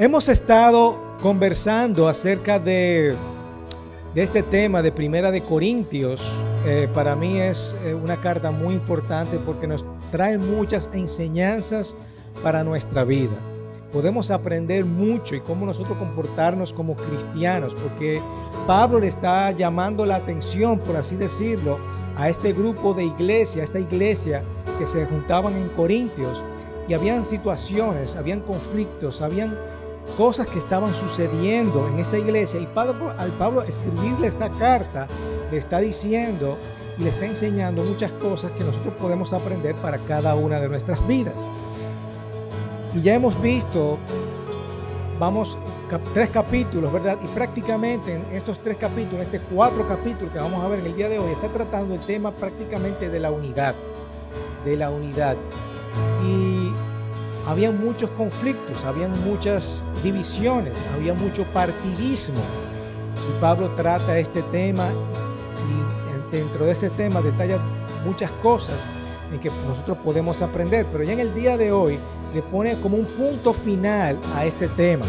Hemos estado conversando acerca de, este tema de Primera de Corintios. Eh, para mí es eh, una carta muy importante porque nos trae muchas enseñanzas para nuestra vida. Podemos aprender mucho y cómo nosotros comportarnos como cristianos, porque Pablo le está llamando la atención, por así decirlo, a este grupo de iglesia, a esta iglesia que se juntaban en Corintios y habían situaciones, habían conflictos, habían cosas que estaban sucediendo en esta iglesia y Pablo, al Pablo escribirle esta carta le está diciendo y le está enseñando muchas cosas que nosotros podemos aprender para cada una de nuestras vidas. Y ya hemos visto, vamos, tres capítulos, ¿verdad? Y prácticamente en estos tres capítulos, este cuatro capítulos que vamos a ver en el día de hoy, está tratando el tema prácticamente de la unidad, de la unidad. Y había muchos conflictos, había muchas divisiones, había mucho partidismo. Y Pablo trata este tema y dentro de este tema detalla muchas cosas en que nosotros podemos aprender. Pero ya en el día de hoy le pone como un punto final a este tema.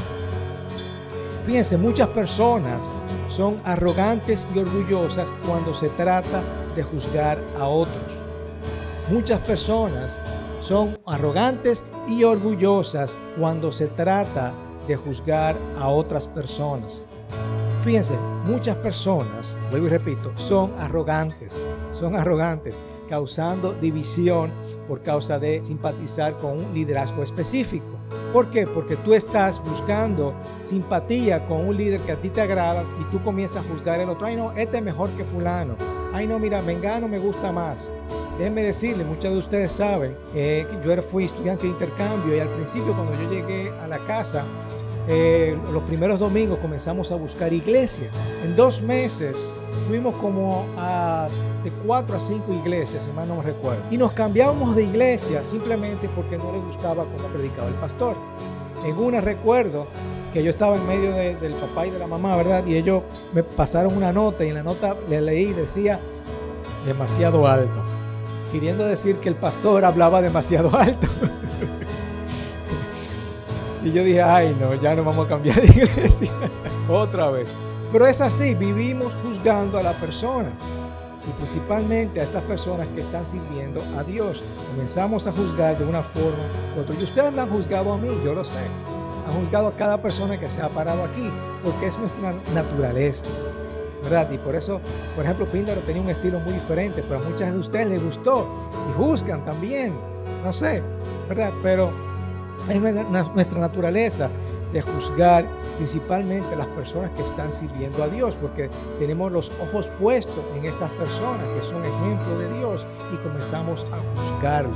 Fíjense, muchas personas son arrogantes y orgullosas cuando se trata de juzgar a otros. Muchas personas son arrogantes y orgullosas cuando se trata de juzgar a otras personas. Fíjense, muchas personas, vuelvo y repito, son arrogantes, son arrogantes, causando división por causa de simpatizar con un liderazgo específico. ¿Por qué? Porque tú estás buscando simpatía con un líder que a ti te agrada y tú comienzas a juzgar el otro. Ay, no, este es mejor que fulano. Ay, no, mira, Mengano me gusta más. Déjenme decirle, muchos de ustedes saben eh, que yo fui estudiante de intercambio y al principio cuando yo llegué a la casa, eh, los primeros domingos comenzamos a buscar iglesia. En dos meses fuimos como a de cuatro a cinco iglesias, si mal no me recuerdo. Y nos cambiábamos de iglesia simplemente porque no le gustaba cómo predicaba el pastor. En una recuerdo que yo estaba en medio del papá y de la mamá, ¿verdad? Y ellos me pasaron una nota y en la nota le leí, decía, demasiado alto queriendo decir que el pastor hablaba demasiado alto. y yo dije, ay no, ya no vamos a cambiar de iglesia otra vez. Pero es así, vivimos juzgando a la persona y principalmente a estas personas que están sirviendo a Dios. Comenzamos a juzgar de una forma u otra. Y ustedes me han juzgado a mí, yo lo sé. Han juzgado a cada persona que se ha parado aquí, porque es nuestra naturaleza. ¿Verdad? Y por eso, por ejemplo, Píndaro tenía un estilo muy diferente, pero a muchas de ustedes les gustó y juzgan también, no sé, ¿verdad? Pero es nuestra naturaleza de juzgar principalmente las personas que están sirviendo a Dios, porque tenemos los ojos puestos en estas personas que son ejemplo de Dios y comenzamos a juzgarlo.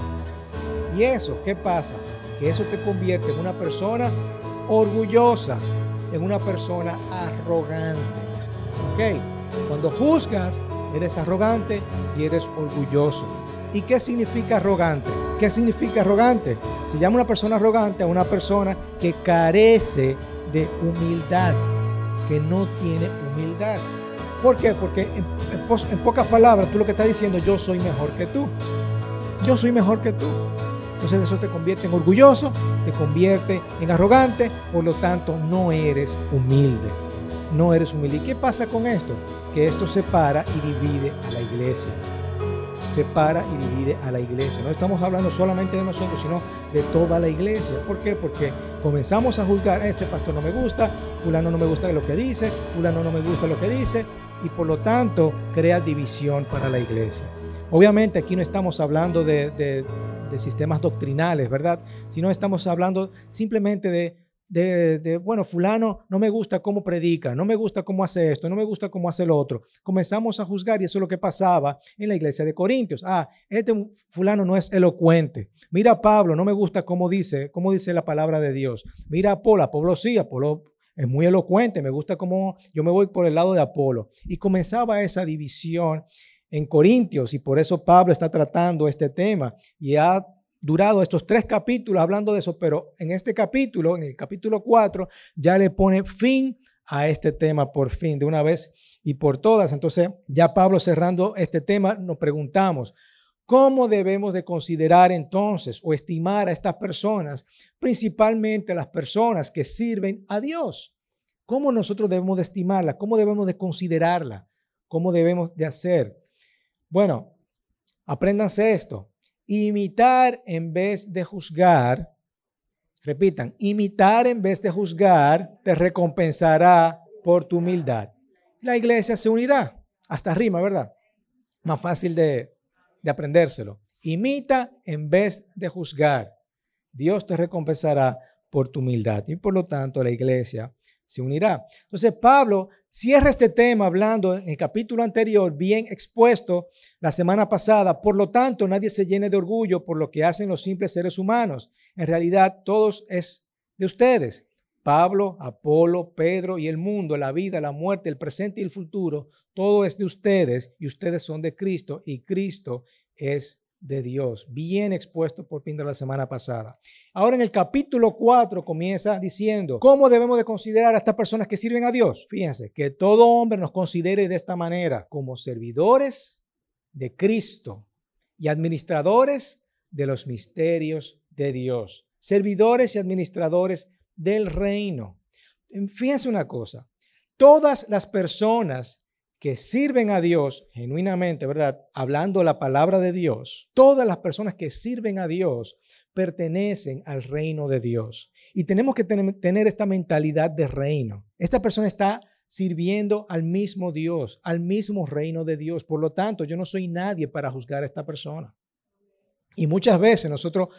Y eso, ¿qué pasa? Que eso te convierte en una persona orgullosa, en una persona arrogante. ¿Ok? Cuando juzgas, eres arrogante y eres orgulloso. ¿Y qué significa arrogante? ¿Qué significa arrogante? Se llama una persona arrogante a una persona que carece de humildad, que no tiene humildad. ¿Por qué? Porque en, en, pocas palabras tú lo que estás diciendo, yo soy mejor que tú. Yo soy mejor que tú. Entonces eso te convierte en orgulloso, te convierte en arrogante, por lo tanto no eres humilde no eres humilde. ¿Y qué pasa con esto? Que esto separa y divide a la iglesia. Separa y divide a la iglesia. No estamos hablando solamente de nosotros, sino de toda la iglesia. ¿Por qué? Porque comenzamos a juzgar, este pastor no me gusta, fulano no me gusta lo que dice, fulano no me gusta lo que dice, y por lo tanto crea división para la iglesia. Obviamente aquí no estamos hablando de, de sistemas doctrinales, ¿verdad? Sino estamos hablando simplemente de de, bueno, fulano no me gusta cómo predica, no me gusta cómo hace esto, no me gusta cómo hace lo otro. Comenzamos a juzgar y eso es lo que pasaba en la iglesia de Corintios. Ah, este fulano no es elocuente. Mira Pablo, no me gusta cómo dice, cómo dice la palabra de Dios. Mira a Apolo, Apolo sí, Apolo es muy elocuente, me gusta cómo yo me voy por el lado de Apolo. Y comenzaba esa división en Corintios y por eso Pablo está tratando este tema y ha durado estos tres capítulos hablando de eso, pero en este capítulo, en el capítulo 4, ya le pone fin a este tema por fin, de una vez y por todas. Entonces, ya Pablo cerrando este tema, nos preguntamos, ¿Cómo debemos de considerar entonces o estimar a estas personas, principalmente las personas que sirven a Dios? ¿Cómo nosotros debemos de estimarla? ¿Cómo debemos de considerarla? ¿Cómo debemos de hacer? Bueno, apréndanse esto. Imitar en vez de juzgar, repitan, imitar en vez de juzgar te recompensará por tu humildad. La iglesia se unirá. Hasta rima, ¿verdad? Más fácil de, de aprendérselo. Imita en vez de juzgar. Dios te recompensará por tu humildad. Y por lo tanto la iglesia se unirá. Entonces Pablo cierra este tema hablando en el capítulo anterior, bien expuesto la semana pasada. Por lo tanto, nadie se llene de orgullo por lo que hacen los simples seres humanos. En realidad, todos es de ustedes. Pablo, Apolo, Pedro y el mundo, la vida, la muerte, el presente y el futuro, todo es de ustedes y ustedes son de Cristo y Cristo es de Dios, bien expuesto por de la semana pasada. Ahora en el capítulo 4 comienza diciendo, ¿cómo debemos de considerar a estas personas que sirven a Dios? Fíjense, que todo hombre nos considere de esta manera, como servidores de Cristo y administradores de los misterios de Dios. Servidores y administradores del reino. Fíjense una cosa, todas las personas que sirven a Dios genuinamente, ¿verdad? Hablando la palabra de Dios, todas las personas que sirven a Dios pertenecen al reino de Dios. Y tenemos que tener esta mentalidad de reino. Esta persona está sirviendo al mismo Dios, al mismo reino de Dios. Por lo tanto, yo no soy nadie para juzgar a esta persona. Y muchas veces nosotros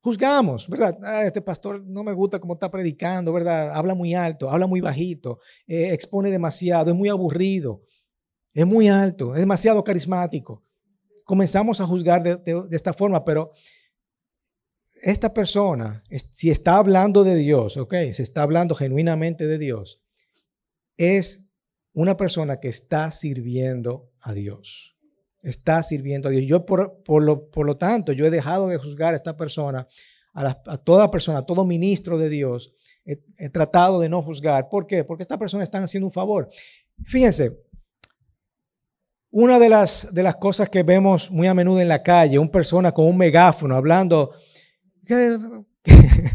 juzgamos, ¿verdad? Ah, este pastor no me gusta cómo está predicando, ¿verdad? Habla muy alto, habla muy bajito, eh, expone demasiado, es muy aburrido. Es muy alto, es demasiado carismático. Comenzamos a juzgar de, esta forma, pero esta persona, si está hablando de Dios, ok, se está hablando genuinamente de Dios, es una persona que está sirviendo a Dios. Está sirviendo a Dios. Yo, por, por, lo, por lo, tanto, yo he dejado de juzgar a esta persona, a, toda persona, a todo ministro de Dios. He, he, tratado de no juzgar. ¿Por qué? Porque esta persona está haciendo un favor. Fíjense, una de las, de las cosas que vemos muy a menudo en la calle, una persona con un megáfono hablando,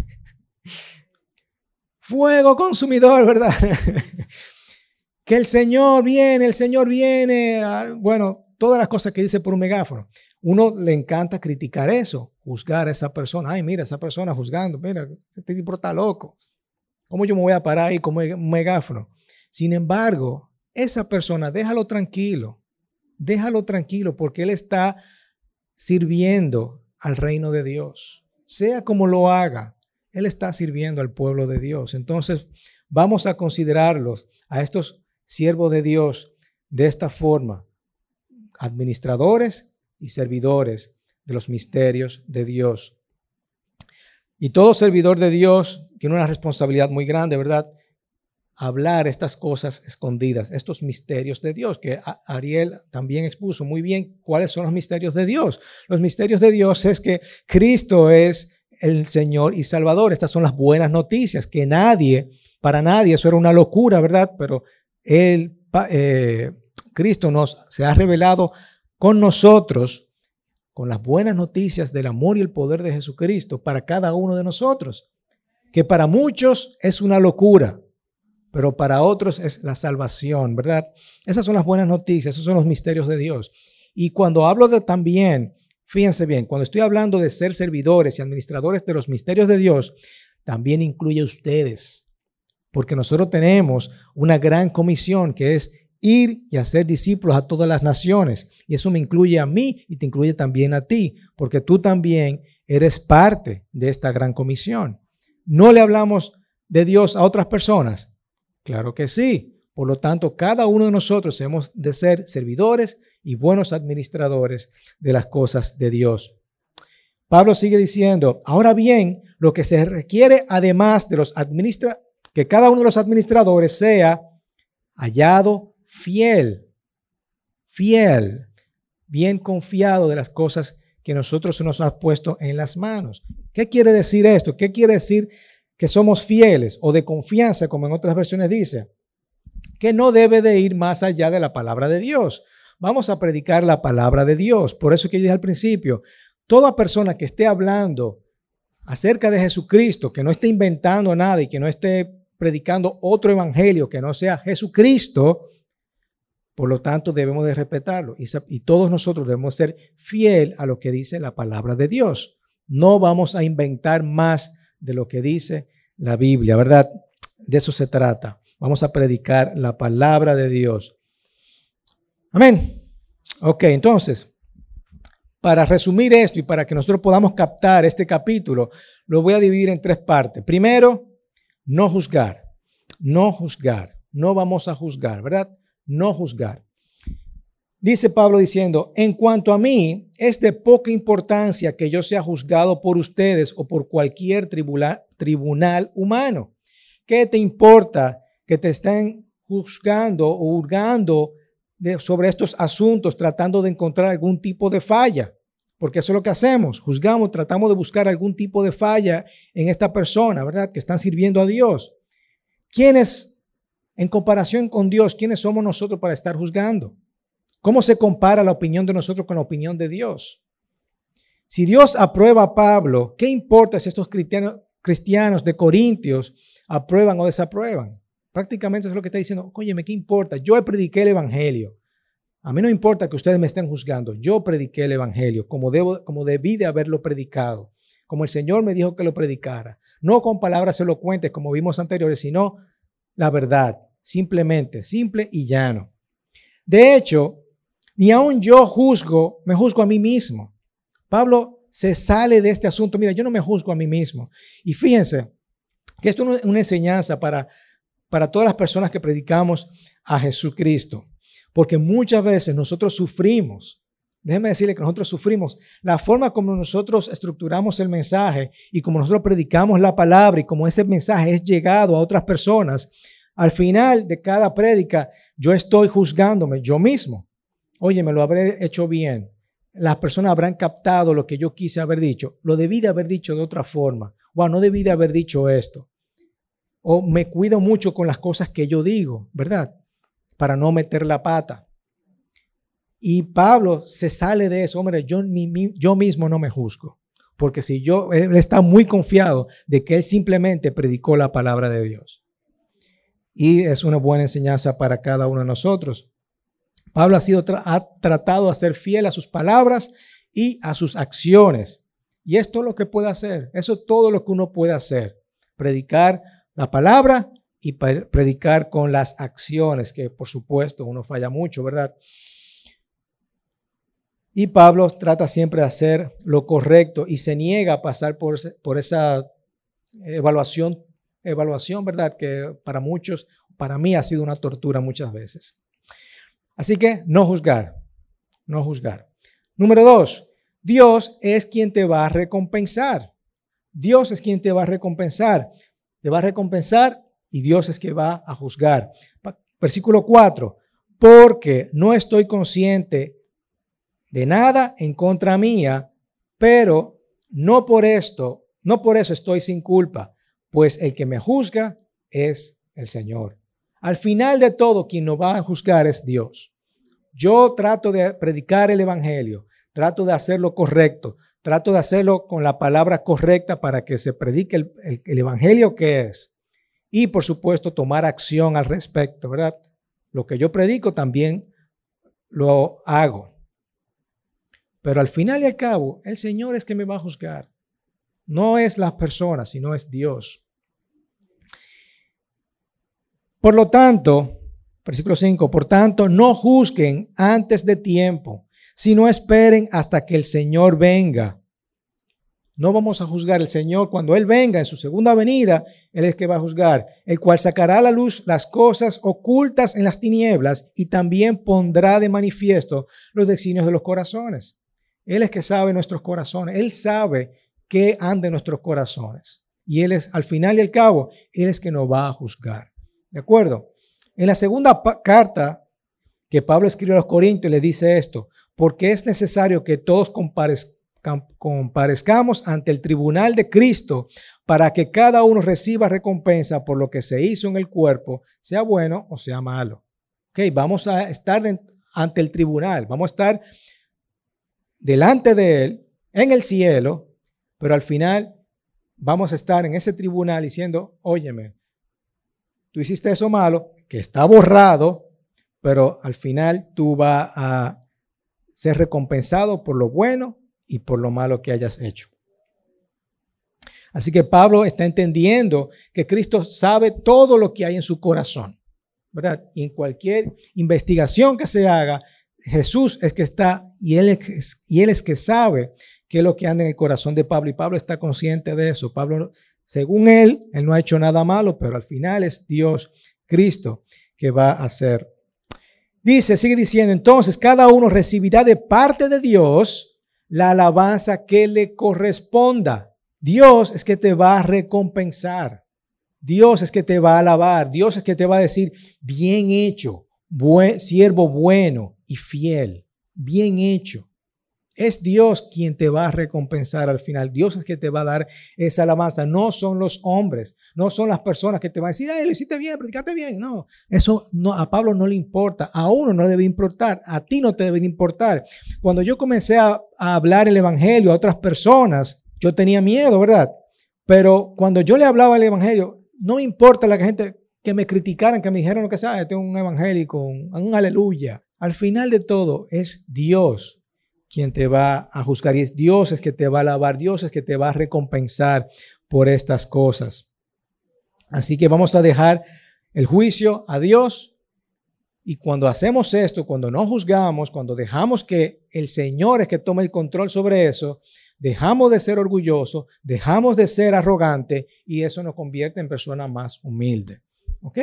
fuego consumidor, ¿verdad? que el Señor viene, el Señor viene, ah, bueno, todas las cosas que dice por un megáfono. Uno le encanta criticar eso, juzgar a esa persona. Ay, mira, esa persona juzgando, mira, este tipo está loco. ¿Cómo yo me voy a parar ahí con un megáfono? Sin embargo, esa persona, déjalo tranquilo déjalo tranquilo porque Él está sirviendo al reino de Dios. Sea como lo haga, Él está sirviendo al pueblo de Dios. Entonces, vamos a considerarlos, a estos siervos de Dios, de esta forma, administradores y servidores de los misterios de Dios. Y todo servidor de Dios tiene una responsabilidad muy grande, ¿verdad? Hablar estas cosas escondidas, estos misterios de Dios, que Ariel también expuso muy bien cuáles son los misterios de Dios. Los misterios de Dios es que Cristo es el Señor y Salvador. Estas son las buenas noticias, que nadie, para nadie, eso era una locura, ¿verdad? Pero él, eh, Cristo nos se ha revelado con nosotros, con las buenas noticias del amor y el poder de Jesucristo para cada uno de nosotros, que para muchos es una locura pero para otros es la salvación, ¿verdad? Esas son las buenas noticias, esos son los misterios de Dios. Y cuando hablo de también, fíjense bien, cuando estoy hablando de ser servidores y administradores de los misterios de Dios, también incluye a ustedes, porque nosotros tenemos una gran comisión que es ir y hacer discípulos a todas las naciones. Y eso me incluye a mí y te incluye también a ti, porque tú también eres parte de esta gran comisión. No le hablamos de Dios a otras personas, Claro que sí. Por lo tanto, cada uno de nosotros hemos de ser servidores y buenos administradores de las cosas de Dios. Pablo sigue diciendo, ahora bien, lo que se requiere además de los administra que cada uno de los administradores sea hallado fiel, fiel, bien confiado de las cosas que nosotros nos ha puesto en las manos. ¿Qué quiere decir esto? ¿Qué quiere decir que somos fieles o de confianza, como en otras versiones dice, que no debe de ir más allá de la palabra de Dios. vamos a predicar la palabra de Dios. Por eso que yo dije al principio, toda persona que esté hablando acerca de Jesucristo, que no esté inventando nada y que no esté predicando otro evangelio que no sea Jesucristo, por lo tanto debemos de respetarlo y, y todos nosotros debemos ser fiel a lo que dice la palabra de Dios. No vamos a inventar más de lo que dice la Biblia, ¿verdad? De eso se trata. Vamos a predicar la palabra de Dios. Amén. Ok, entonces, para resumir esto y para que nosotros podamos captar este capítulo, lo voy a dividir en tres partes. Primero, no juzgar, no juzgar, no vamos a juzgar, ¿verdad? No juzgar. Dice Pablo diciendo, en cuanto a mí, es de poca importancia que yo sea juzgado por ustedes o por cualquier tribunal, humano. ¿Qué te importa que te estén juzgando o hurgando sobre estos asuntos tratando de encontrar algún tipo de falla? Porque eso es lo que hacemos, juzgamos, tratamos de buscar algún tipo de falla en esta persona, ¿verdad? Que están sirviendo a Dios. ¿Quiénes, en comparación con Dios, quiénes somos nosotros para estar juzgando? ¿Cómo se compara la opinión de nosotros con la opinión de Dios? Si Dios aprueba a Pablo, ¿qué importa si estos cristianos, de Corintios aprueban o desaprueban? Prácticamente es lo que está diciendo, óyeme, ¿qué importa? Yo prediqué el Evangelio. A mí no importa que ustedes me estén juzgando. Yo prediqué el Evangelio como, debo, como debí de haberlo predicado, como el Señor me dijo que lo predicara. No con palabras elocuentes como vimos anteriores, sino la verdad, simplemente, simple y llano. De hecho, ni aun yo juzgo, me juzgo a mí mismo. Pablo se sale de este asunto. Mira, yo no me juzgo a mí mismo. Y fíjense que esto es una enseñanza para, para todas las personas que predicamos a Jesucristo. Porque muchas veces nosotros sufrimos. Déjenme decirle que nosotros sufrimos. La forma como nosotros estructuramos el mensaje y como nosotros predicamos la palabra y como ese mensaje es llegado a otras personas, al final de cada prédica yo estoy juzgándome yo mismo oye, me lo habré hecho bien. Las personas habrán captado lo que yo quise haber dicho. Lo debí de haber dicho de otra forma. O no debí de haber dicho esto. O me cuido mucho con las cosas que yo digo, ¿verdad? Para no meter la pata. Y Pablo se sale de eso. Hombre, yo, yo mismo no me juzgo. Porque si yo, él está muy confiado de que él simplemente predicó la palabra de Dios. Y es una buena enseñanza para cada uno de nosotros. Pablo ha, sido ha tratado de ser fiel a sus palabras y a sus acciones. Y esto es lo que puede hacer. Eso es todo lo que uno puede hacer. Predicar la palabra y predicar con las acciones, que por supuesto uno falla mucho, ¿verdad? Y Pablo trata siempre de hacer lo correcto y se niega a pasar por, por esa evaluación, evaluación, ¿verdad? Que para muchos, para mí ha sido una tortura muchas veces. Así que no juzgar, no juzgar. Número dos, Dios es quien te va a recompensar. Dios es quien te va a recompensar. Te va a recompensar y Dios es quien va a juzgar. Versículo 4, porque no estoy consciente de nada en contra mía, pero no por esto, no por eso estoy sin culpa, pues el que me juzga es el Señor. Al final de todo, quien nos va a juzgar es Dios. Yo trato de predicar el Evangelio, trato de hacerlo correcto, trato de hacerlo con la palabra correcta para que se predique el, Evangelio que es. Y por supuesto, tomar acción al respecto, ¿verdad? Lo que yo predico también lo hago. Pero al final y al cabo, el Señor es que me va a juzgar. No es las personas, sino es Dios. Por lo tanto, versículo 5, por tanto, no juzguen antes de tiempo, sino esperen hasta que el Señor venga. No vamos a juzgar el Señor cuando Él venga en su segunda venida, Él es que va a juzgar, el cual sacará a la luz las cosas ocultas en las tinieblas y también pondrá de manifiesto los designios de los corazones. Él es que sabe nuestros corazones, Él sabe qué anda en nuestros corazones. Y Él es, al final y al cabo, Él es que nos va a juzgar. ¿De acuerdo? En la segunda carta que Pablo escribe a los Corintios le dice esto, porque es necesario que todos comparezcamos ante el tribunal de Cristo para que cada uno reciba recompensa por lo que se hizo en el cuerpo, sea bueno o sea malo. Ok, vamos a estar ante el tribunal, vamos a estar delante de Él en el cielo, pero al final vamos a estar en ese tribunal diciendo, óyeme, tú hiciste eso malo, que está borrado, pero al final tú vas a ser recompensado por lo bueno y por lo malo que hayas hecho. Así que Pablo está entendiendo que Cristo sabe todo lo que hay en su corazón, ¿verdad? Y en cualquier investigación que se haga, Jesús es que está y él es, y él es que sabe qué es lo que anda en el corazón de Pablo y Pablo está consciente de eso. Pablo, según él, él no ha hecho nada malo, pero al final es Dios, Cristo, que va a hacer. Dice, sigue diciendo, entonces cada uno recibirá de parte de Dios la alabanza que le corresponda. Dios es que te va a recompensar. Dios es que te va a alabar. Dios es que te va a decir, bien hecho, siervo bueno y fiel. Bien hecho. Es Dios quien te va a recompensar al final. Dios es que te va a dar esa alabanza. No son los hombres, no son las personas que te van a decir, ay, lo hiciste bien, predicaste bien. No, eso no, a Pablo no le importa. A uno no le debe importar. A ti no te debe importar. Cuando yo comencé a, a hablar el evangelio a otras personas, yo tenía miedo, ¿verdad? Pero cuando yo le hablaba el evangelio, no me importa la gente que me criticaran, que me dijeran lo que sea, este es un evangélico, un, aleluya. Al final de todo es Dios quien te va a juzgar y es Dios es que te va a alabar, Dios es que te va a recompensar por estas cosas. Así que vamos a dejar el juicio a Dios y cuando hacemos esto, cuando no juzgamos, cuando dejamos que el Señor es que tome el control sobre eso, dejamos de ser orgullosos, dejamos de ser arrogantes y eso nos convierte en personas más humildes. ¿Ok?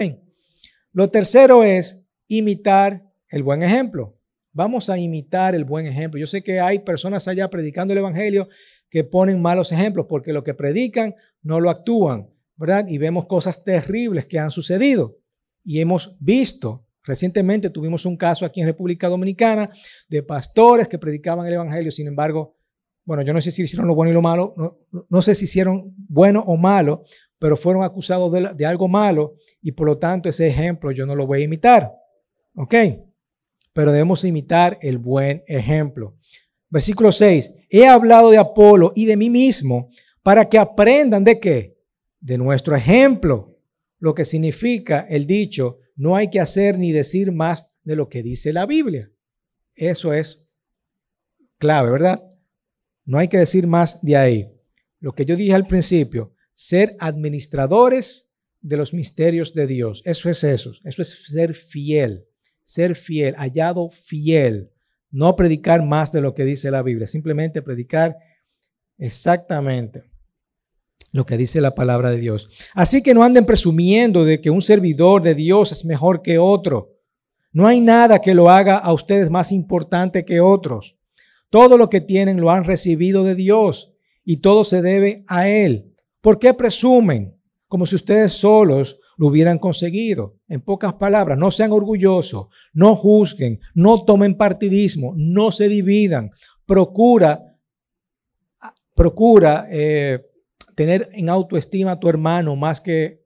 Lo tercero es imitar el buen ejemplo. Vamos a imitar el buen ejemplo. Yo sé que hay personas allá predicando el Evangelio que ponen malos ejemplos porque lo que predican no lo actúan, ¿verdad? Y vemos cosas terribles que han sucedido. Y hemos visto, recientemente tuvimos un caso aquí en República Dominicana de pastores que predicaban el Evangelio, sin embargo, bueno, yo no sé si hicieron lo bueno y lo malo, no, sé si hicieron bueno o malo, pero fueron acusados de, de, algo malo y por lo tanto ese ejemplo yo no lo voy a imitar. ¿Ok? Pero debemos imitar el buen ejemplo. Versículo 6. He hablado de Apolo y de mí mismo para que aprendan de qué? De nuestro ejemplo. Lo que significa el dicho, no hay que hacer ni decir más de lo que dice la Biblia. Eso es clave, ¿verdad? No hay que decir más de ahí. Lo que yo dije al principio, ser administradores de los misterios de Dios. Eso es eso. Eso es ser fiel. Ser fiel, hallado fiel. No predicar más de lo que dice la Biblia. Simplemente predicar exactamente lo que dice la palabra de Dios. Así que no anden presumiendo de que un servidor de Dios es mejor que otro. No hay nada que lo haga a ustedes más importante que otros. Todo lo que tienen lo han recibido de Dios y todo se debe a Él. ¿Por qué presumen? Como si ustedes solos lo hubieran conseguido. En pocas palabras, no sean orgullosos, no juzguen, no tomen partidismo, no se dividan. Procura, procura eh, tener en autoestima a tu hermano más que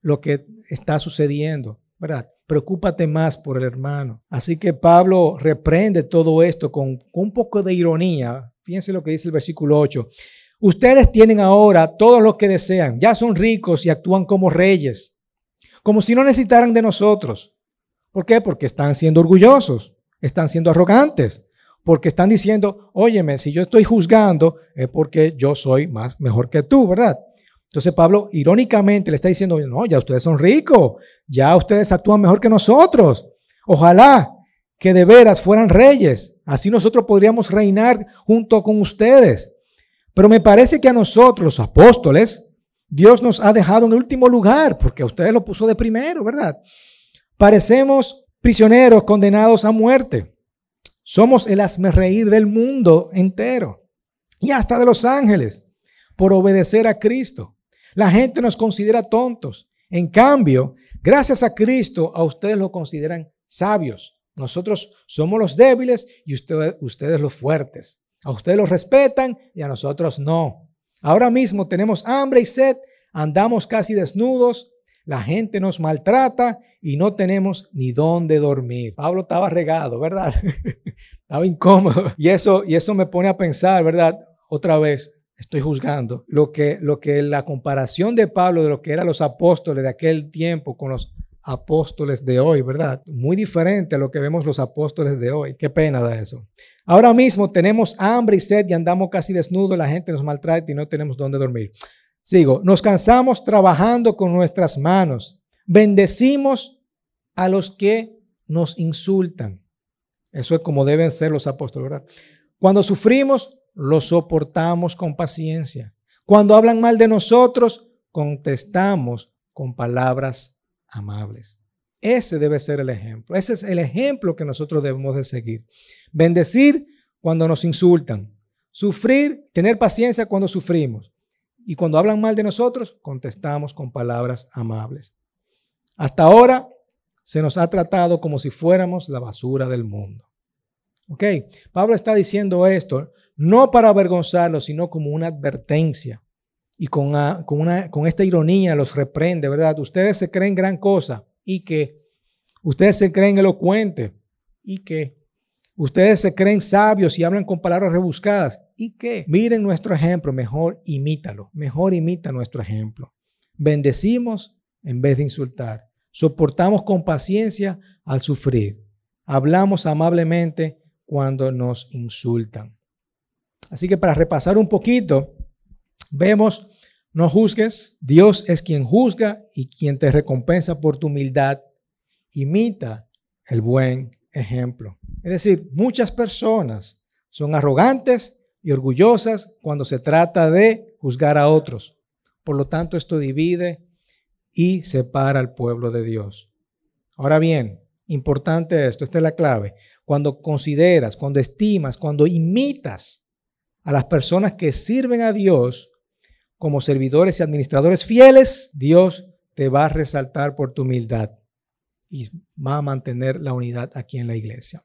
lo que está sucediendo, ¿verdad? preocúpate más por el hermano. Así que Pablo reprende todo esto con, un poco de ironía. Fíjense lo que dice el versículo 8. Ustedes tienen ahora todo lo que desean, ya son ricos y actúan como reyes, como si no necesitaran de nosotros. ¿Por qué? Porque están siendo orgullosos, están siendo arrogantes, porque están diciendo, óyeme, si yo estoy juzgando es porque yo soy más mejor que tú, ¿verdad? Entonces Pablo irónicamente le está diciendo, no, ya ustedes son ricos, ya ustedes actúan mejor que nosotros. Ojalá que de veras fueran reyes, así nosotros podríamos reinar junto con ustedes. Pero me parece que a nosotros, los apóstoles, Dios nos ha dejado en último lugar, porque a ustedes lo puso de primero, ¿verdad? Parecemos prisioneros condenados a muerte. Somos el reír del mundo entero y hasta de los ángeles por obedecer a Cristo. La gente nos considera tontos. En cambio, gracias a Cristo, a ustedes lo consideran sabios. Nosotros somos los débiles y ustedes, ustedes los fuertes. A ustedes los respetan y a nosotros no. Ahora mismo tenemos hambre y sed, andamos casi desnudos, La gente nos maltrata y no tenemos ni dónde dormir. Pablo estaba regado, ¿verdad? estaba incómodo. Y eso, y eso me pone a pensar, ¿verdad? Otra vez, estoy juzgando lo que, lo que la comparación de Pablo de lo que eran los apóstoles de aquel tiempo con los apóstoles de hoy, ¿verdad? Muy diferente a lo que vemos los apóstoles de hoy. Qué pena da eso. Ahora mismo tenemos hambre y sed y andamos casi desnudos, la gente nos maltrata y no tenemos dónde dormir. Sigo, nos cansamos trabajando con nuestras manos. Bendecimos a los que nos insultan. Eso es como deben ser los apóstoles, ¿verdad? Cuando sufrimos, lo soportamos con paciencia. Cuando hablan mal de nosotros, contestamos con palabras amables. Ese debe ser el ejemplo. Ese es el ejemplo que nosotros debemos de seguir. Bendecir cuando nos insultan. Sufrir, tener paciencia cuando sufrimos. Y cuando hablan mal de nosotros, contestamos con palabras amables. Hasta ahora se nos ha tratado como si fuéramos la basura del mundo. ¿Ok? Pablo está diciendo esto no para avergonzarlos, sino como una advertencia y con, con, una, con esta ironía los reprende, ¿verdad? Ustedes se creen gran cosa y que ustedes se creen elocuentes y que ustedes se creen sabios y hablan con palabras rebuscadas y que miren nuestro ejemplo, mejor imítalo, mejor imita nuestro ejemplo. Bendecimos en vez de insultar, soportamos con paciencia al sufrir, hablamos amablemente cuando nos insultan. Así que para repasar un poquito, Vemos, no juzgues, Dios es quien juzga y quien te recompensa por tu humildad. Imita el buen ejemplo. Es decir, muchas personas son arrogantes y orgullosas cuando se trata de juzgar a otros. Por lo tanto, esto divide y separa al pueblo de Dios. Ahora bien, importante esto, esta es la clave. Cuando consideras, cuando estimas, cuando imitas a las personas que sirven a Dios como servidores y administradores fieles, Dios te va a resaltar por tu humildad y va a mantener la unidad aquí en la iglesia.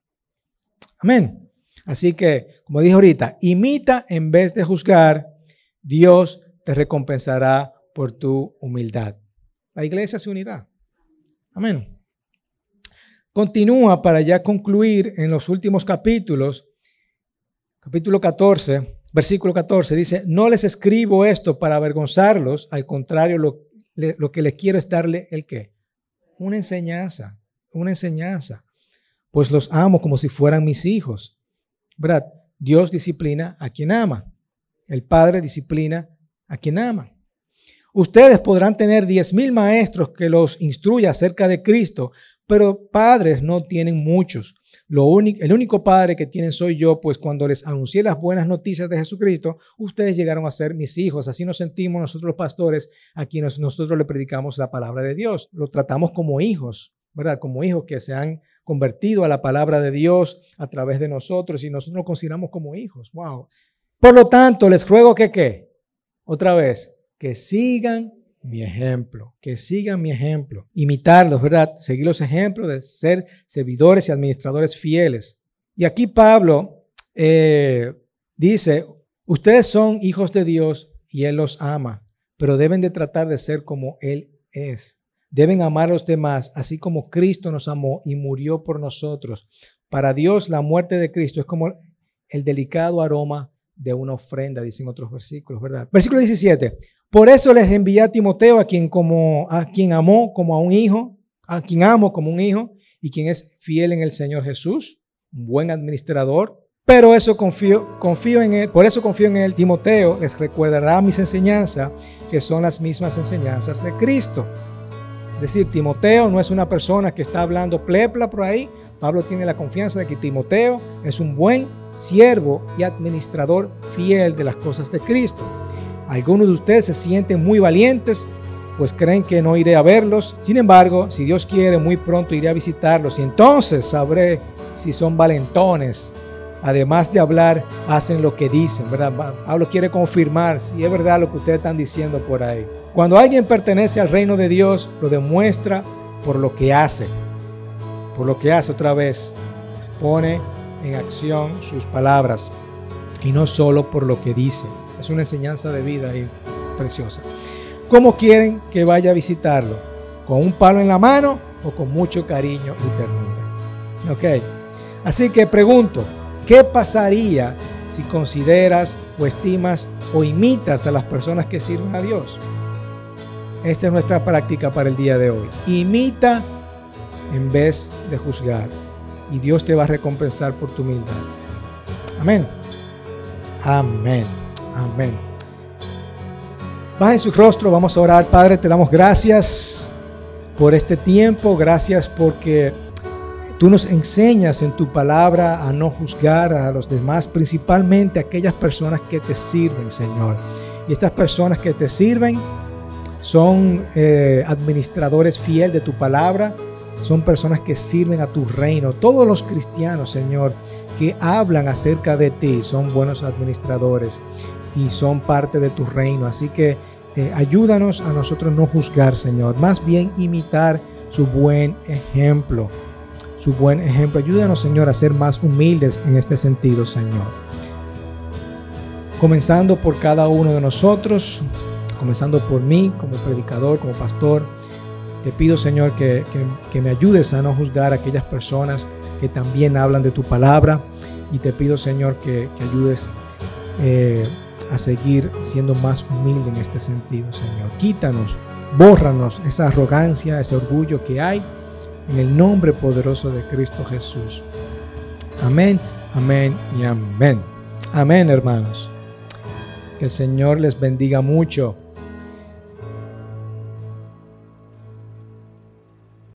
Amén. Así que, como dije ahorita, imita en vez de juzgar, Dios te recompensará por tu humildad. La iglesia se unirá. Amén. Continúa para ya concluir en los últimos capítulos capítulo 14, versículo 14, dice, no les escribo esto para avergonzarlos, al contrario, lo, que les quiero es darle el qué? Una enseñanza, una enseñanza. Pues los amo como si fueran mis hijos. ¿Verdad? Dios disciplina a quien ama. El Padre disciplina a quien ama. Ustedes podrán tener diez mil maestros que los instruya acerca de Cristo, pero padres no tienen muchos único, el único padre que tienen soy yo, pues cuando les anuncié las buenas noticias de Jesucristo, ustedes llegaron a ser mis hijos. Así nos sentimos nosotros pastores a quienes nosotros le predicamos la palabra de Dios. Lo tratamos como hijos, ¿verdad? Como hijos que se han convertido a la palabra de Dios a través de nosotros y nosotros nos consideramos como hijos. Wow. Por lo tanto, les ruego que qué? Otra vez, que sigan mi ejemplo, que sigan mi ejemplo, imitarlos, ¿verdad? Seguir los ejemplos de ser servidores y administradores fieles. Y aquí Pablo eh, dice, ustedes son hijos de Dios y Él los ama, pero deben de tratar de ser como Él es. Deben amar a los demás, así como Cristo nos amó y murió por nosotros. Para Dios la muerte de Cristo es como el delicado aroma de una ofrenda, dicen otros versículos, ¿verdad? Versículo 17. Por eso les envié a Timoteo, a quien, como, amó como a un hijo, a quien amo como un hijo, y quien es fiel en el Señor Jesús, un buen administrador. Pero eso confío, confío en él, por eso confío en él. Timoteo les recordará mis enseñanzas, que son las mismas enseñanzas de Cristo. Es decir, Timoteo no es una persona que está hablando plepla por ahí. Pablo tiene la confianza de que Timoteo es un buen siervo y administrador fiel de las cosas de Cristo. Algunos de ustedes se sienten muy valientes, pues creen que no iré a verlos. Sin embargo, si Dios quiere, muy pronto iré a visitarlos y entonces sabré si son valentones. Además de hablar, hacen lo que dicen, ¿verdad? Pablo quiere confirmar si es verdad lo que ustedes están diciendo por ahí. Cuando alguien pertenece al reino de Dios, lo demuestra por lo que hace. Por lo que hace otra vez. Pone en acción sus palabras y no solo por lo que dice. Es una enseñanza de vida y preciosa. ¿Cómo quieren que vaya a visitarlo? con un palo en la mano o con mucho cariño y ternura. Ok, así que pregunto, ¿qué pasaría si consideras o estimas o imitas a las personas que sirven a Dios? Esta es nuestra práctica para el día de hoy. Imita en vez de juzgar. Y Dios te va a recompensar por tu humildad. Amén. Amén. Amén. Baja en su rostro, vamos a orar. Padre, te damos gracias por este tiempo. Gracias porque tú nos enseñas en tu palabra a no juzgar a los demás, principalmente aquellas personas que te sirven, Señor. Y estas personas que te sirven son eh, administradores fiel de tu palabra, son personas que sirven a tu reino. Todos los cristianos, Señor, que hablan acerca de ti son buenos administradores y son parte de tu reino. Así que eh, ayúdanos a nosotros no juzgar, Señor, más bien imitar su buen ejemplo. Su buen ejemplo. Ayúdanos, Señor, a ser más humildes en este sentido, Señor. Comenzando por cada uno de nosotros, comenzando por mí como predicador, como pastor. Te pido, Señor, que, me ayudes a no juzgar a aquellas personas que también hablan de tu palabra. Y te pido, Señor, que, ayudes eh, a seguir siendo más humilde en este sentido, Señor. Quítanos, bórranos esa arrogancia, ese orgullo que hay en el nombre poderoso de Cristo Jesús. Amén, amén y amén. Amén, hermanos. Que el Señor les bendiga mucho.